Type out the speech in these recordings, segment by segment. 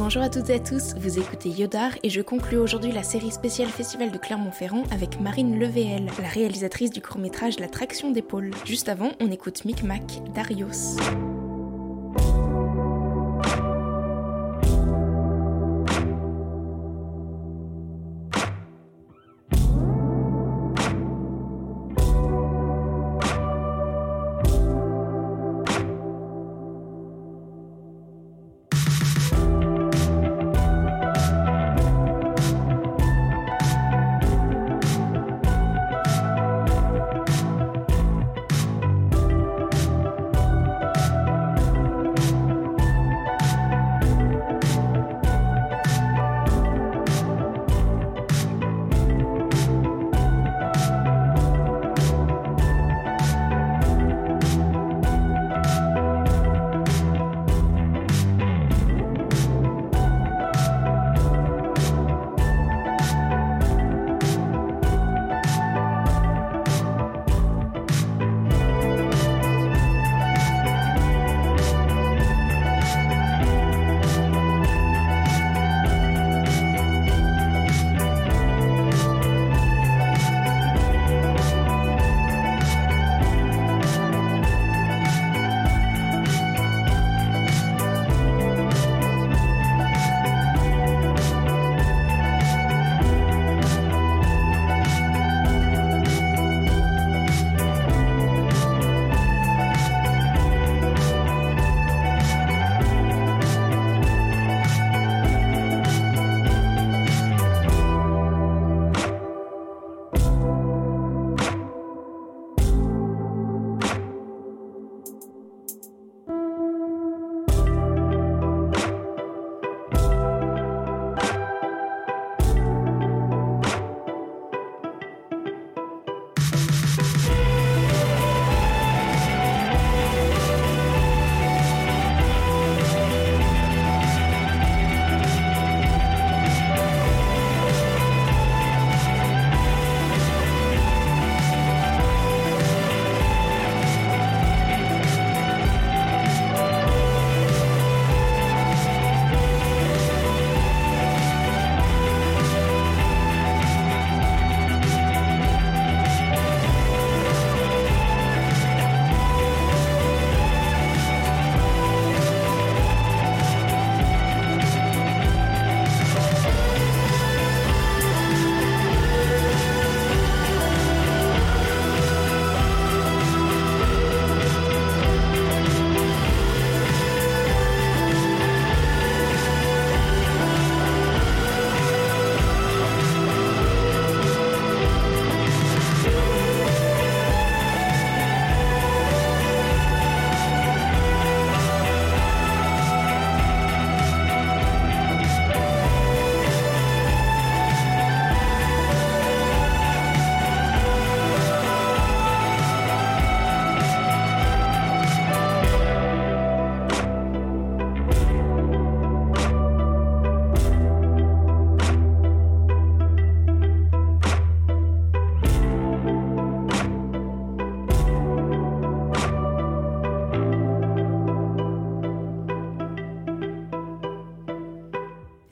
Bonjour à toutes et à tous, vous écoutez Yodar et je conclue aujourd'hui la série spéciale Festival de Clermont-Ferrand avec Marine Levéel, la réalisatrice du court-métrage L'attraction d'épaule. Juste avant, on écoute Micmac d'Arios.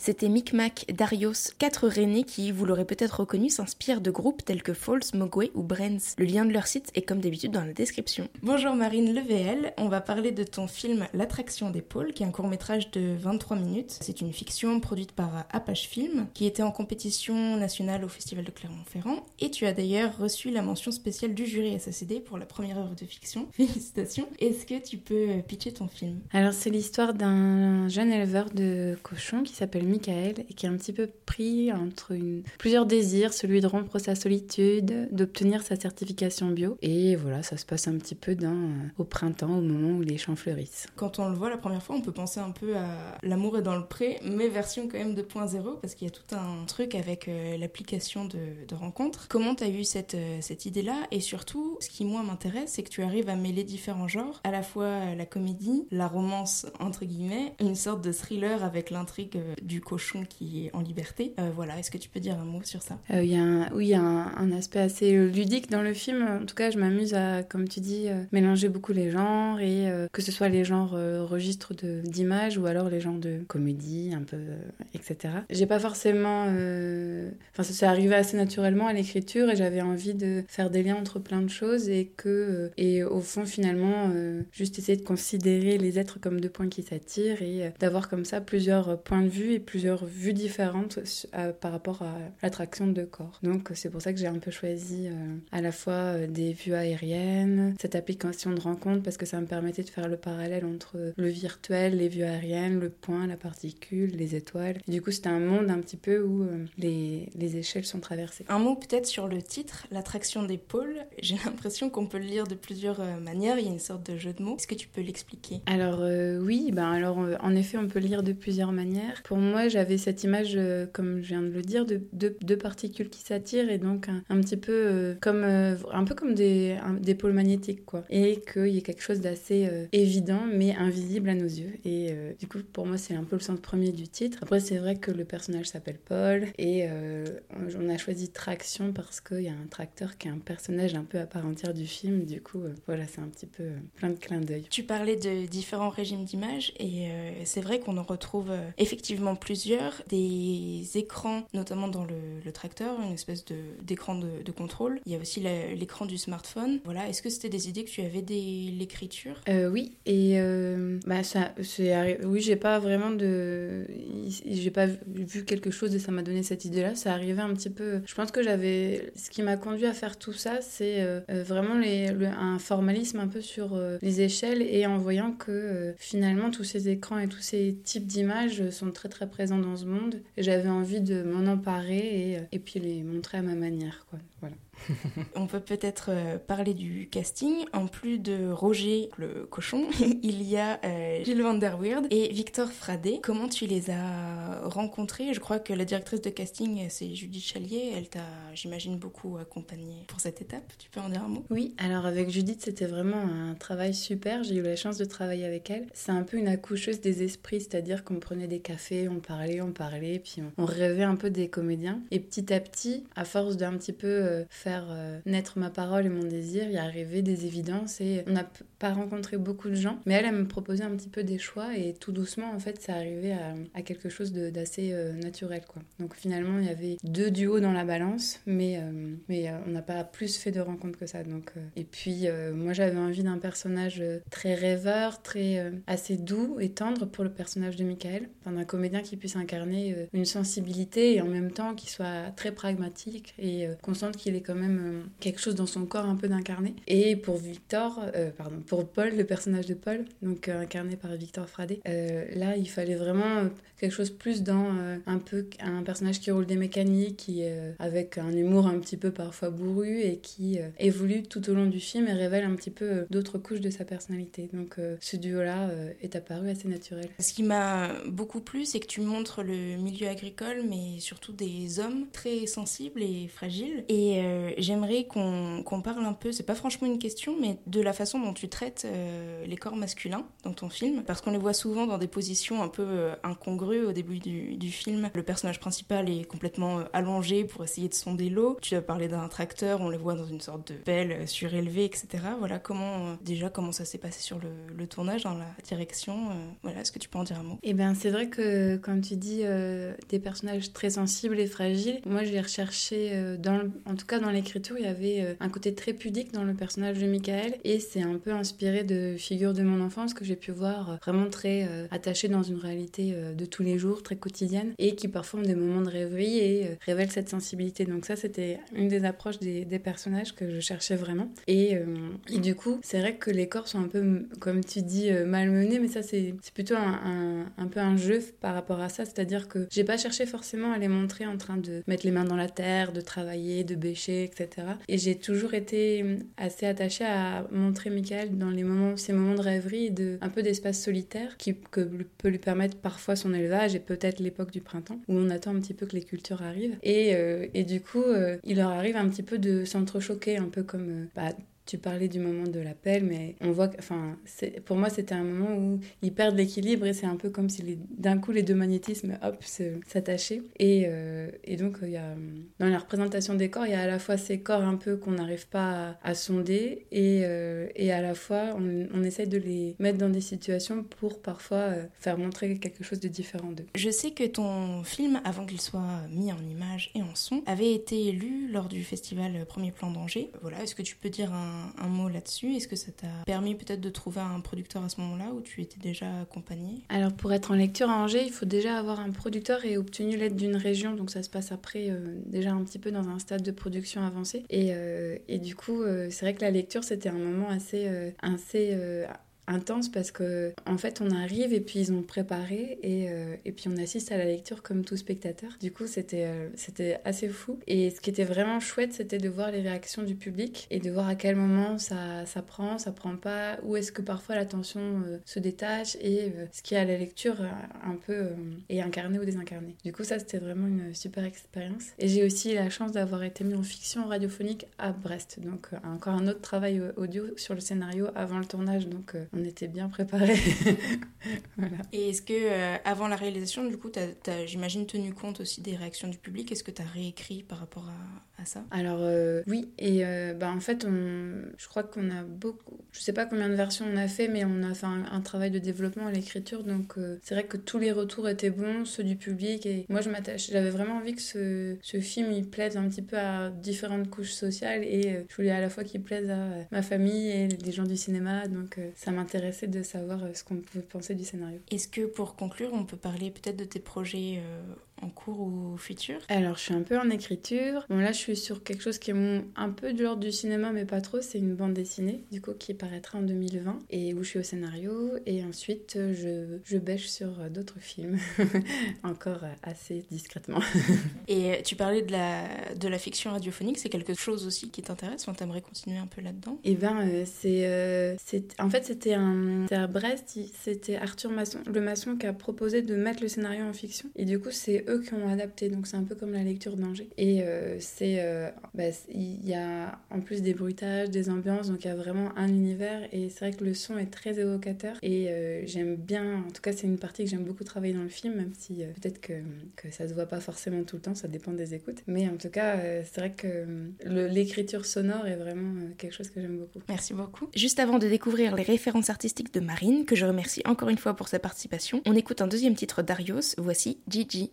C'était Micmac Darius, quatre Rennais qui, vous l'aurez peut-être reconnu, s'inspirent de groupes tels que Falls, Mogwai ou Brands. Le lien de leur site est comme d'habitude dans la description. Bonjour Marine Levéel, on va parler de ton film L'attraction des pôles, qui est un court métrage de 23 minutes. C'est une fiction produite par Apache Film, qui était en compétition nationale au Festival de Clermont-Ferrand. Et tu as d'ailleurs reçu la mention spéciale du jury SACD pour la première œuvre de fiction. Félicitations. Est-ce que tu peux pitcher ton film? Alors c'est l'histoire d'un jeune éleveur de cochons qui s'appelle Michael et qui est un petit peu pris entre plusieurs désirs, celui de rompre sa solitude, d'obtenir sa certification bio. Et voilà, ça se passe un petit peu euh, au printemps, au moment où les champs fleurissent. Quand on le voit la première fois, on peut penser un peu à L'amour est dans le pré, mais version quand même 2.0, parce qu'il y a tout un truc avec euh, l'application de, de rencontres. Comment tu as eu cette, euh, cette idée-là? Et surtout, ce qui moi m'intéresse, c'est que tu arrives à mêler différents genres, à la fois la comédie, la romance entre guillemets, une sorte de thriller avec l'intrigue du cochon qui est en liberté. voilà, est-ce que tu peux dire un mot sur ça? Il y a un, Oui, il y a un, aspect assez ludique dans le film. En tout cas, je m'amuse à, comme tu dis, mélanger beaucoup les genres et que ce soit les genres registres d'images ou alors les genres de comédie, un peu, etc. J'ai pas forcément... Enfin, ça s'est arrivé assez naturellement à l'écriture et j'avais envie de faire des liens entre plein de choses et que... et au fond, finalement, juste essayer de considérer les êtres comme deux points qui s'attirent et euh, d'avoir comme ça plusieurs points de vue et plusieurs vues différentes par rapport à l'attraction de corps. Donc c'est pour ça que j'ai un peu choisi euh, à la fois euh, des vues aériennes, cette application de rencontre parce que ça me permettait de faire le parallèle entre le virtuel, les vues aériennes, le point, la particule, les étoiles. du coup c'était un monde un petit peu où les, les échelles sont traversées. Un mot peut-être sur le titre, l'attraction des pôles. J'ai l'impression qu'on peut le lire de plusieurs manières, il y a une sorte de jeu de mots. Est-ce que tu peux l'expliquer? Alors oui, ben alors euh, en effet, on peut lire de plusieurs manières. Pour moi, j'avais cette image, euh, comme je viens de le dire, de deux particules qui s'attirent et donc un, petit peu euh, comme un peu comme des, des pôles magnétiques, quoi. Et qu'il y ait quelque chose d'assez évident mais invisible à nos yeux. Et du coup, pour moi, c'est un peu le sens premier du titre. Après, c'est vrai que le personnage s'appelle Paul et on a choisi Traction parce qu'il y a un tracteur qui est un personnage un peu à part entière du film. Du coup, voilà, c'est un petit peu plein de clins d'œil. Tu parlais de différents régimes d'images et euh, c'est vrai qu'on en retrouve euh, effectivement plusieurs. Des écrans, notamment dans le, tracteur, une espèce d'écran de, contrôle. Il y a aussi l'écran du smartphone. Voilà, est-ce que c'était des idées que tu avais dès l'écriture? Euh, Oui, et bah ça, oui, j'ai pas vraiment de, j'ai pas vu quelque chose et ça m'a donné cette idée-là. Ça arrivait un petit peu. Je pense que j'avais, ce qui m'a conduit à faire tout ça, c'est vraiment les, un formalisme un peu sur les échelles et en voyant que finalement tous ces écrans et tous ces types d'images sont très très dans ce monde. J'avais envie de m'en emparer et, et puis les montrer à ma manière. Quoi. Voilà. On peut peut-être euh, parler du casting. En plus de Roger le cochon, il y a euh, Gilles Van der Weerd et Victor Fradet. Comment tu les as rencontrés? Je crois que la directrice de casting, c'est Judith Chalier. Elle t'a, j'imagine, beaucoup accompagné pour cette étape. Tu peux en dire un mot? Oui, alors avec Judith, c'était vraiment un travail super. J'ai eu la chance de travailler avec elle. C'est un peu une accoucheuse des esprits, c'est-à-dire qu'on prenait des cafés, on parlait, on parlait, puis on, rêvait un peu des comédiens. Et petit à petit, à force d'un petit peu euh, faire euh, naître ma parole et mon désir, y arrivé des évidences et on n'a pas rencontré beaucoup de gens, mais elle, elle me proposait un petit peu des choix et tout doucement, en fait, ça arrivait à, quelque chose d'assez euh, naturel, quoi. Donc finalement, il y avait deux duos dans la balance, mais, mais on n'a pas plus fait de rencontres que ça. Donc, et puis, moi, j'avais envie d'un personnage très rêveur, très assez doux et tendre pour le personnage de Michael, enfin, d'un comédien qui puisse incarner une sensibilité et en même temps qui soit très pragmatique et qu'on sente qu'il est quand même euh, quelque chose dans son corps un peu d'incarné. Et pour Victor, euh, pardon, pour Paul, le personnage de Paul, donc euh, incarné par Victor Fradet, là il fallait vraiment quelque chose plus dans un peu un personnage qui roule des mécaniques, qui avec un humour un petit peu parfois bourru et qui évolue tout au long du film et révèle un petit peu d'autres couches de sa personnalité. Donc ce duo-là est apparu assez naturel. Ce qui m'a beaucoup plu, c'est que tu montres le milieu agricole, mais surtout des hommes très sensibles et fragiles. J'aimerais qu'on parle un peu, c'est pas franchement une question, mais de la façon dont tu traites euh, les corps masculins dans ton film, parce qu'on les voit souvent dans des positions un peu euh, incongrues au début du, film. Le personnage principal est complètement euh, allongé pour essayer de sonder l'eau. Tu as parlé d'un tracteur, on les voit dans une sorte de pelle surélevée, etc. Voilà comment, déjà, comment ça s'est passé sur le, tournage, dans la direction. voilà, est-ce que tu peux en dire un mot? Eh bien, c'est vrai que quand tu dis des personnages très sensibles et fragiles, moi j'ai recherché, dans en tout cas dans l'écriture, il y avait euh, un côté très pudique dans le personnage de Michael et c'est un peu inspiré de figures de mon enfance que j'ai pu voir euh, vraiment très euh, attachées dans une réalité de tous les jours, très quotidienne et qui parfois ont des moments de rêverie et révèlent cette sensibilité. Donc ça, c'était une des approches des, personnages que je cherchais vraiment. Et, du coup, c'est vrai que les corps sont un peu, comme tu dis, malmenés, mais ça, c'est plutôt un, un, peu un jeu par rapport à ça. C'est-à-dire que j'ai pas cherché forcément à les montrer en train de mettre les mains dans la terre, de travailler, de etc. Et j'ai toujours été hum, assez attachée à montrer Michael dans les moments, ces moments de rêverie de, un peu d'espace solitaire qui que peut lui permettre parfois son élevage et peut-être l'époque du printemps où on attend un petit peu que les cultures arrivent. Et, euh, et du coup, euh, il leur arrive un petit peu de s'entrechoquer, un peu comme euh, bah, tu parlais du moment de l'appel, mais on voit, enfin, pour moi, c'était un moment où ils perdent l'équilibre et c'est un peu comme si d'un coup les deux magnétismes, hop, s'attachaient. Et, euh, et, donc, y a, dans la représentation des corps, il y a à la fois ces corps un peu qu'on n'arrive pas à, sonder et, euh, et, à la fois on, on, essaye de les mettre dans des situations pour parfois faire montrer quelque chose de différent d'eux. Je sais que ton film, avant qu'il soit mis en image et en son, avait été élu lors du festival Premier Plan d'Angers. Voilà, est-ce que tu peux dire un, mot là-dessus. Est-ce que ça t'a permis peut-être de trouver un producteur à ce moment-là où tu étais déjà accompagné Alors pour être en lecture à Angers, il faut déjà avoir un producteur et obtenu l'aide d'une région, donc ça se passe après euh, déjà un petit peu dans un stade de production avancé. Et, euh, et du coup, euh, c'est vrai que la lecture, c'était un moment assez, assez intense parce que en fait on arrive et puis ils ont préparé et, euh, et puis on assiste à la lecture comme tout spectateur. Du coup c'était euh, c'était assez fou et ce qui était vraiment chouette c'était de voir les réactions du public et de voir à quel moment ça, ça prend, ça prend pas, où est-ce que parfois l'attention euh, se détache et ce qui est à la lecture un peu est incarné ou désincarné. Du coup ça c'était vraiment une super expérience et j'ai aussi la chance d'avoir été mis en fiction radiophonique à Brest donc encore un autre travail audio sur le scénario avant le tournage donc on était bien préparé. Et est-ce que, euh, avant la réalisation, du coup, tu as, j'imagine, tenu compte aussi des réactions du public? Est-ce que tu as réécrit par rapport à, à ça? Alors, euh, oui. Et euh, bah, en fait, on, je crois qu'on a beaucoup. Je sais pas combien de versions on a fait, mais on a fait un, travail de développement à l'écriture. Donc, c'est vrai que tous les retours étaient bons, ceux du public. Et moi, je m'attache. J'avais vraiment envie que ce, ce, film il plaise un petit peu à différentes couches sociales. Et je voulais à la fois qu'il plaise à ma famille et les gens du cinéma. Donc, ça m'intéresse intéressé de savoir euh, ce qu'on peut penser du scénario. Est-ce que pour conclure, on peut parler peut-être de tes projets euh, en cours ou futur Alors, je suis un peu en écriture. Bon, là, je suis sur quelque chose qui est un peu de l'ordre du cinéma, mais pas trop. C'est une bande dessinée, du coup, qui paraîtra en 2020 et où je suis au scénario. Et ensuite, je, je bêche sur d'autres films, encore assez discrètement. et tu parlais de la, de la fiction radiophonique, c'est quelque chose aussi qui t'intéresse? On t'aimerait continuer un peu là-dedans? Eh ben, euh, c'est, euh, c'est. En fait, c'était un. à Brest, c'était Arthur Masson, le maçon, qui a proposé de mettre le scénario en fiction. Et du coup, c'est eux qui ont adapté, donc c'est un peu comme la lecture d'Angers. Et euh, c'est, euh, bah, il y a en plus des bruitages, des ambiances, donc il y a vraiment un univers. Et c'est vrai que le son est très évocateur. Et euh, j'aime bien, en tout cas, c'est une partie que j'aime beaucoup travailler dans le film, même si peut-être que, que ça se voit pas forcément tout le temps, ça dépend des écoutes. Mais en tout cas, c'est vrai que l'écriture sonore est vraiment quelque chose que j'aime beaucoup. Merci beaucoup. Juste avant de découvrir les références artistiques de Marine, que je remercie encore une fois pour sa participation, on écoute un deuxième titre d'Arios, voici Gigi.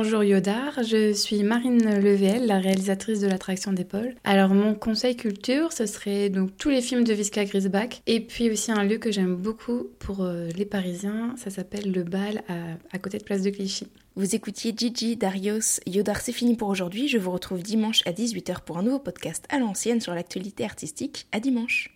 Bonjour Yodar, je suis Marine Level, la réalisatrice de l'attraction d'épaule. Alors mon conseil culture, ce serait donc tous les films de Visca Grisbach et puis aussi un lieu que j'aime beaucoup pour euh, les Parisiens, ça s'appelle le Bal à, côté de Place de Clichy. Vous écoutiez Gigi, Darius, Yodar, c'est fini pour aujourd'hui. Je vous retrouve dimanche à 18h pour un nouveau podcast à l'ancienne sur l'actualité artistique. À dimanche.